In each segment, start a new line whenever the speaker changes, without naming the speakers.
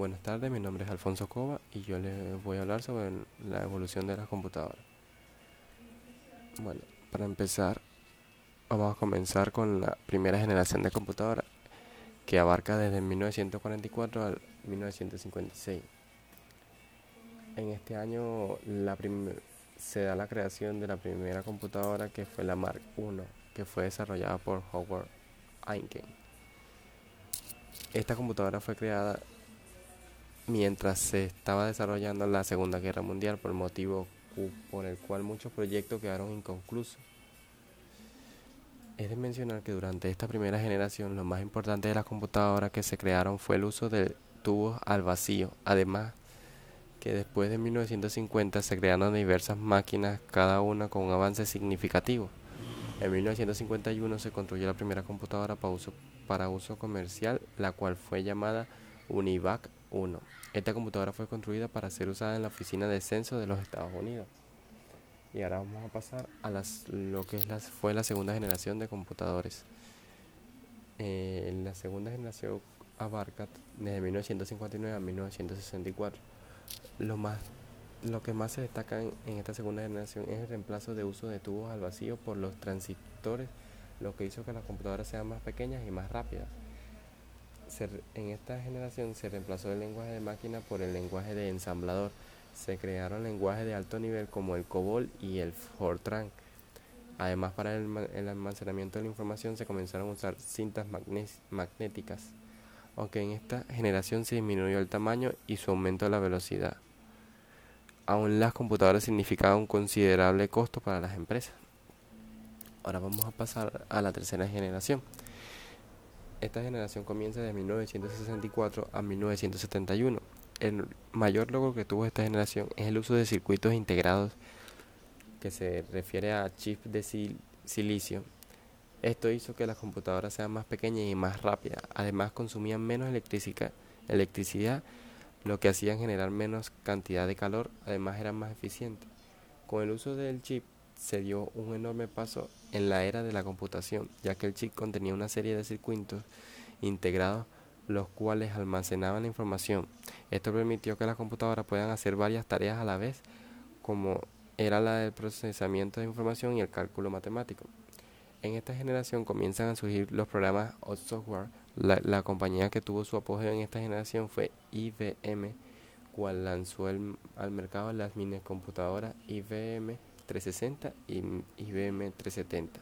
Buenas tardes, mi nombre es Alfonso Cova y yo les voy a hablar sobre la evolución de las computadoras. Bueno, para empezar, vamos a comenzar con la primera generación de computadoras que abarca desde 1944 al 1956. En este año se da la creación de la primera computadora que fue la Mark I, que fue desarrollada por Howard Einken. Esta computadora fue creada mientras se estaba desarrollando la Segunda Guerra Mundial, por motivo por el cual muchos proyectos quedaron inconclusos. Es de mencionar que durante esta primera generación lo más importante de las computadoras que se crearon fue el uso de tubos al vacío, además que después de 1950 se crearon diversas máquinas, cada una con un avance significativo. En 1951 se construyó la primera computadora para uso, para uso comercial, la cual fue llamada Univac 1. Esta computadora fue construida para ser usada en la Oficina de Censo de los Estados Unidos. Y ahora vamos a pasar a las, lo que es fue la segunda generación de computadores. Eh, la segunda generación abarca desde 1959 a 1964. Lo, más, lo que más se destaca en, en esta segunda generación es el reemplazo de uso de tubos al vacío por los transistores, lo que hizo que las computadoras sean más pequeñas y más rápidas en esta generación se reemplazó el lenguaje de máquina por el lenguaje de ensamblador. Se crearon lenguajes de alto nivel como el COBOL y el Fortran. Además, para el, almacenamiento de la información se comenzaron a usar cintas magnéticas, aunque en esta generación se disminuyó el tamaño y su aumento de la velocidad. Aún las computadoras significaban un considerable costo para las empresas. Ahora vamos a pasar a la tercera generación. Esta generación comienza de 1964 a 1971. El mayor logro que tuvo esta generación es el uso de circuitos integrados, que se refiere a chips de silicio. Esto hizo que las computadoras sean más pequeñas y más rápidas. Además, consumían menos electricidad, lo que hacía generar menos cantidad de calor. Además, eran más eficientes. Con el uso del chip se dio un enorme paso en la era de la computación, ya que el chip contenía una serie de circuitos integrados los cuales almacenaban la información. Esto permitió que las computadoras puedan hacer varias tareas a la vez, como era la del procesamiento de información y el cálculo matemático. En esta generación comienzan a surgir los programas o software. La, compañía que tuvo su apogeo en esta generación fue IBM, cual lanzó al mercado las mini computadoras IBM 360 y IBM 370.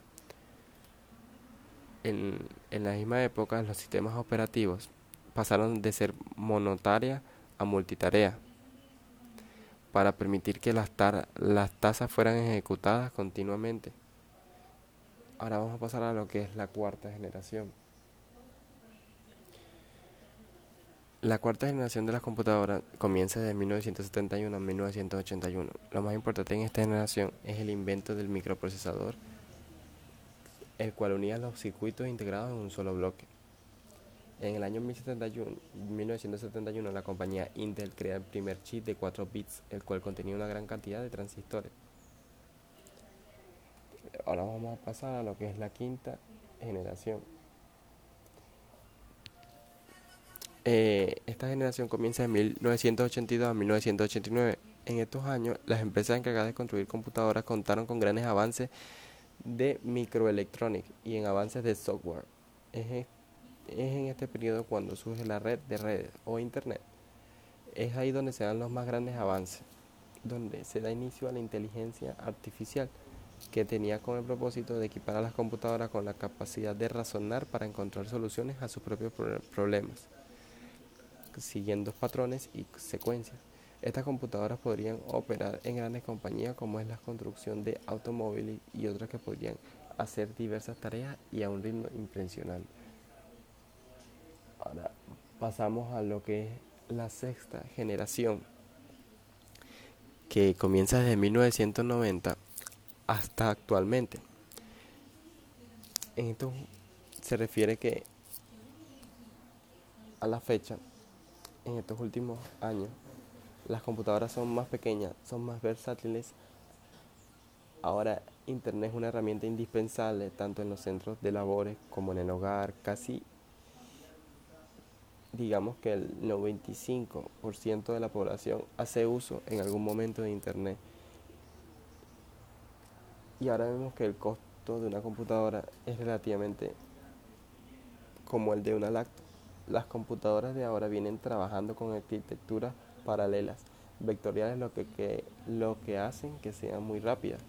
En, en la misma época, los sistemas operativos pasaron de ser monotarea a multitarea para permitir que las, las tasas fueran ejecutadas continuamente. Ahora vamos a pasar a lo que es la cuarta generación. La cuarta generación de las computadoras comienza desde 1971 a 1981. Lo más importante en esta generación es el invento del microprocesador, el cual unía los circuitos integrados en un solo bloque. En el año 1971, la compañía Intel crea el primer chip de 4 bits, el cual contenía una gran cantidad de transistores. Ahora vamos a pasar a lo que es la quinta generación. Eh, esta generación comienza en 1982 a 1989. En estos años, las empresas encargadas de construir computadoras contaron con grandes avances de microelectrónica y en avances de software. Es, es en este periodo cuando surge la red de redes o Internet. Es ahí donde se dan los más grandes avances, donde se da inicio a la inteligencia artificial que tenía con el propósito de equipar a las computadoras con la capacidad de razonar para encontrar soluciones a sus propios problemas siguiendo patrones y secuencias. Estas computadoras podrían operar en grandes compañías como es la construcción de automóviles y otras que podrían hacer diversas tareas y a un ritmo impresionante. Ahora pasamos a lo que es la sexta generación, que comienza desde 1990 hasta actualmente. En esto se refiere que a la fecha en estos últimos años las computadoras son más pequeñas, son más versátiles. Ahora Internet es una herramienta indispensable tanto en los centros de labores como en el hogar. Casi digamos que el 95% de la población hace uso en algún momento de Internet. Y ahora vemos que el costo de una computadora es relativamente como el de una lacto. Las computadoras de ahora vienen trabajando con arquitecturas paralelas, vectoriales, lo que, que, lo que hacen que sean muy rápidas.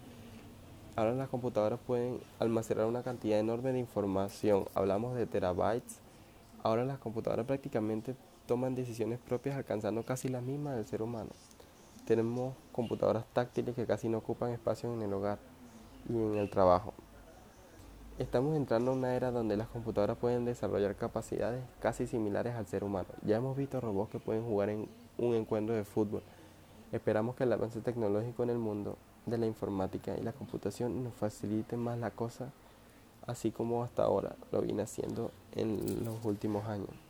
Ahora las computadoras pueden almacenar una cantidad enorme de información, hablamos de terabytes. Ahora las computadoras prácticamente toman decisiones propias alcanzando casi las mismas del ser humano. Tenemos computadoras táctiles que casi no ocupan espacio en el hogar y en el trabajo. Estamos entrando a una era donde las computadoras pueden desarrollar capacidades casi similares al ser humano. Ya hemos visto robots que pueden jugar en un encuentro de fútbol. Esperamos que el avance tecnológico en el mundo de la informática y la computación nos facilite más la cosa, así como hasta ahora lo viene haciendo en los últimos años.